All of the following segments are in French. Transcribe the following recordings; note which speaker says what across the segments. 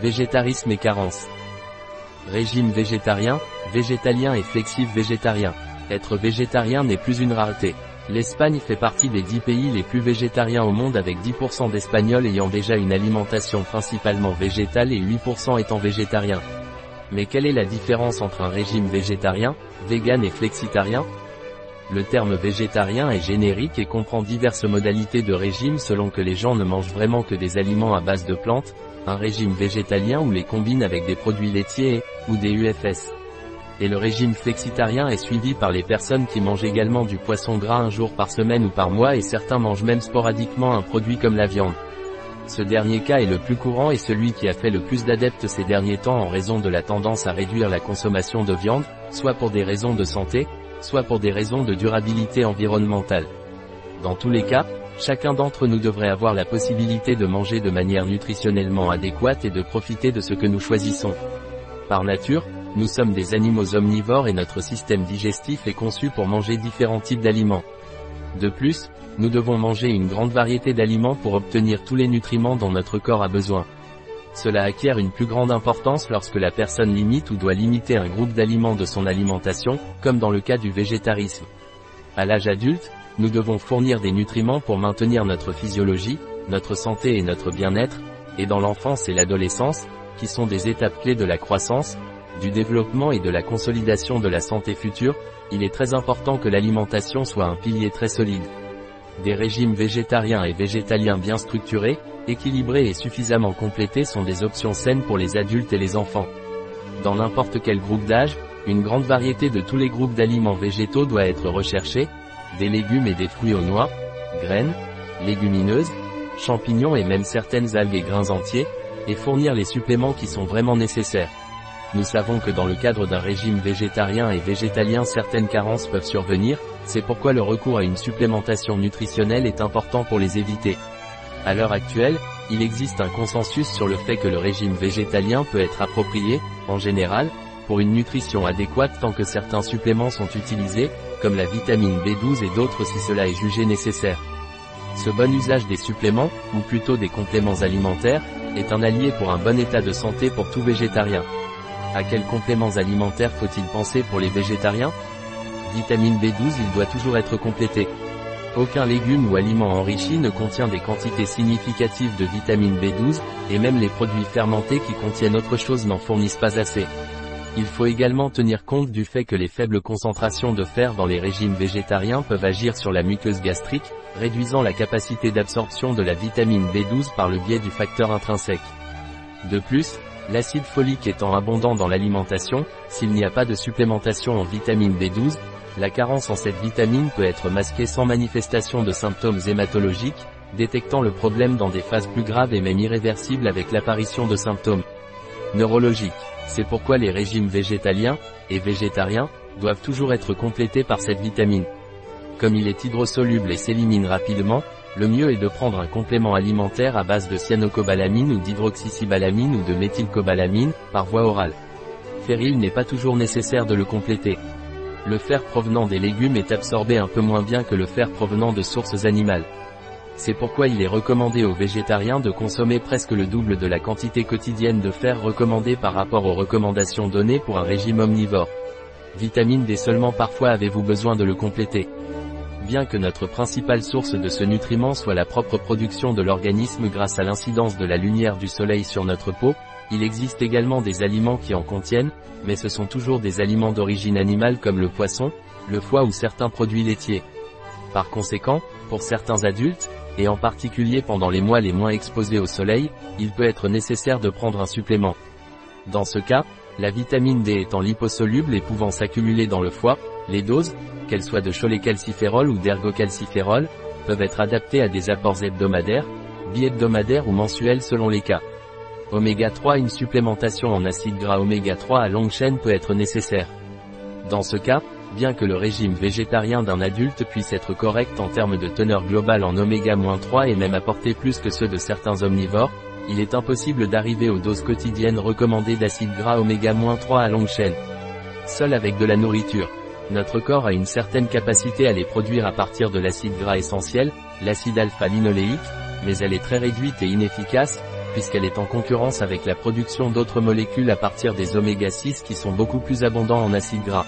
Speaker 1: Végétarisme et carence. Régime végétarien, végétalien et flexif végétarien. Être végétarien n'est plus une rareté. L'Espagne fait partie des 10 pays les plus végétariens au monde avec 10% d'Espagnols ayant déjà une alimentation principalement végétale et 8% étant végétariens. Mais quelle est la différence entre un régime végétarien, vegan et flexitarien? Le terme végétarien est générique et comprend diverses modalités de régime selon que les gens ne mangent vraiment que des aliments à base de plantes, un régime végétalien ou les combine avec des produits laitiers ou des UFS. Et le régime flexitarien est suivi par les personnes qui mangent également du poisson gras un jour par semaine ou par mois et certains mangent même sporadiquement un produit comme la viande. Ce dernier cas est le plus courant et celui qui a fait le plus d'adeptes ces derniers temps en raison de la tendance à réduire la consommation de viande, soit pour des raisons de santé, soit pour des raisons de durabilité environnementale. Dans tous les cas, chacun d'entre nous devrait avoir la possibilité de manger de manière nutritionnellement adéquate et de profiter de ce que nous choisissons. Par nature, nous sommes des animaux omnivores et notre système digestif est conçu pour manger différents types d'aliments. De plus, nous devons manger une grande variété d'aliments pour obtenir tous les nutriments dont notre corps a besoin. Cela acquiert une plus grande importance lorsque la personne limite ou doit limiter un groupe d'aliments de son alimentation, comme dans le cas du végétarisme. À l'âge adulte, nous devons fournir des nutriments pour maintenir notre physiologie, notre santé et notre bien-être, et dans l'enfance et l'adolescence, qui sont des étapes clés de la croissance, du développement et de la consolidation de la santé future, il est très important que l'alimentation soit un pilier très solide. Des régimes végétariens et végétaliens bien structurés, équilibrés et suffisamment complétés sont des options saines pour les adultes et les enfants. Dans n'importe quel groupe d'âge, une grande variété de tous les groupes d'aliments végétaux doit être recherchée, des légumes et des fruits aux noix, graines, légumineuses, champignons et même certaines algues et grains entiers, et fournir les suppléments qui sont vraiment nécessaires. Nous savons que dans le cadre d'un régime végétarien et végétalien certaines carences peuvent survenir, c'est pourquoi le recours à une supplémentation nutritionnelle est important pour les éviter. À l'heure actuelle, il existe un consensus sur le fait que le régime végétalien peut être approprié, en général, pour une nutrition adéquate tant que certains suppléments sont utilisés, comme la vitamine B12 et d'autres si cela est jugé nécessaire. Ce bon usage des suppléments, ou plutôt des compléments alimentaires, est un allié pour un bon état de santé pour tout végétarien. À quels compléments alimentaires faut-il penser pour les végétariens? Vitamine B12 il doit toujours être complété. Aucun légume ou aliment enrichi ne contient des quantités significatives de vitamine B12, et même les produits fermentés qui contiennent autre chose n'en fournissent pas assez. Il faut également tenir compte du fait que les faibles concentrations de fer dans les régimes végétariens peuvent agir sur la muqueuse gastrique, réduisant la capacité d'absorption de la vitamine B12 par le biais du facteur intrinsèque. De plus, L'acide folique étant abondant dans l'alimentation, s'il n'y a pas de supplémentation en vitamine B12, la carence en cette vitamine peut être masquée sans manifestation de symptômes hématologiques, détectant le problème dans des phases plus graves et même irréversibles avec l'apparition de symptômes neurologiques. C'est pourquoi les régimes végétaliens, et végétariens, doivent toujours être complétés par cette vitamine. Comme il est hydrosoluble et s'élimine rapidement, le mieux est de prendre un complément alimentaire à base de cyanocobalamine ou d'hydroxycibalamine ou de méthylcobalamine, par voie orale. Ferril n'est pas toujours nécessaire de le compléter. Le fer provenant des légumes est absorbé un peu moins bien que le fer provenant de sources animales. C'est pourquoi il est recommandé aux végétariens de consommer presque le double de la quantité quotidienne de fer recommandée par rapport aux recommandations données pour un régime omnivore. Vitamine D seulement parfois avez-vous besoin de le compléter? Bien que notre principale source de ce nutriment soit la propre production de l'organisme grâce à l'incidence de la lumière du soleil sur notre peau, il existe également des aliments qui en contiennent, mais ce sont toujours des aliments d'origine animale comme le poisson, le foie ou certains produits laitiers. Par conséquent, pour certains adultes, et en particulier pendant les mois les moins exposés au soleil, il peut être nécessaire de prendre un supplément. Dans ce cas, la vitamine D étant liposoluble et pouvant s'accumuler dans le foie, les doses, qu'elles soient de cholécalciférol ou d'ergocalciférol, peuvent être adaptées à des apports hebdomadaires, bi-hebdomadaires ou mensuels selon les cas. Oméga 3 Une supplémentation en acide gras oméga 3 à longue chaîne peut être nécessaire. Dans ce cas, bien que le régime végétarien d'un adulte puisse être correct en termes de teneur globale en oméga-3 et même apporter plus que ceux de certains omnivores, il est impossible d'arriver aux doses quotidiennes recommandées d'acide gras oméga-3 à longue chaîne. Seul avec de la nourriture. Notre corps a une certaine capacité à les produire à partir de l'acide gras essentiel, l'acide alpha-linoléique, mais elle est très réduite et inefficace, puisqu'elle est en concurrence avec la production d'autres molécules à partir des oméga 6 qui sont beaucoup plus abondants en acides gras.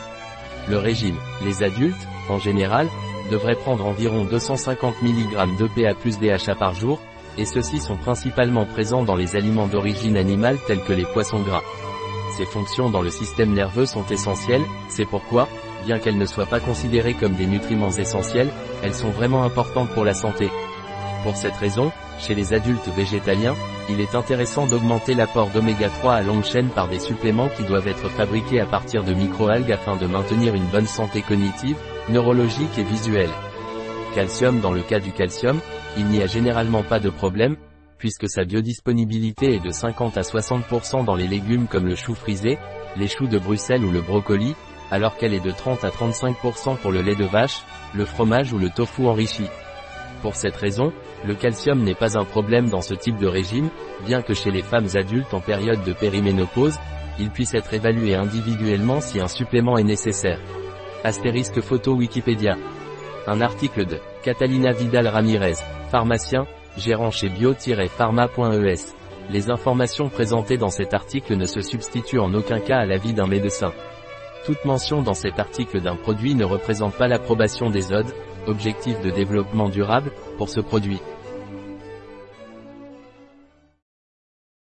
Speaker 1: Le régime. Les adultes, en général, devraient prendre environ 250 mg de PA plus DHA par jour, et ceux-ci sont principalement présents dans les aliments d'origine animale tels que les poissons gras. Ces fonctions dans le système nerveux sont essentielles, c'est pourquoi, bien qu'elles ne soient pas considérées comme des nutriments essentiels, elles sont vraiment importantes pour la santé. Pour cette raison, chez les adultes végétaliens, il est intéressant d'augmenter l'apport d'oméga 3 à longue chaîne par des suppléments qui doivent être fabriqués à partir de microalgues afin de maintenir une bonne santé cognitive, neurologique et visuelle. Calcium Dans le cas du calcium, il n'y a généralement pas de problème, puisque sa biodisponibilité est de 50 à 60% dans les légumes comme le chou frisé, les choux de Bruxelles ou le brocoli, alors qu'elle est de 30 à 35% pour le lait de vache, le fromage ou le tofu enrichi. Pour cette raison, le calcium n'est pas un problème dans ce type de régime, bien que chez les femmes adultes en période de périménopause, il puisse être évalué individuellement si un supplément est nécessaire. Astérisque photo Wikipédia. Un article de Catalina Vidal Ramirez, pharmacien, gérant chez bio-pharma.es. Les informations présentées dans cet article ne se substituent en aucun cas à l'avis d'un médecin. Toute mention dans cet article d'un produit ne représente pas l'approbation des ODE, objectifs de développement durable, pour ce produit.